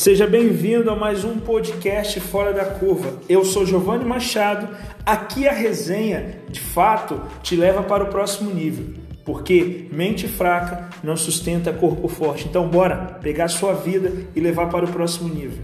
Seja bem-vindo a mais um podcast Fora da Curva. Eu sou Giovanni Machado. Aqui a resenha, de fato, te leva para o próximo nível, porque mente fraca não sustenta corpo forte. Então, bora pegar sua vida e levar para o próximo nível.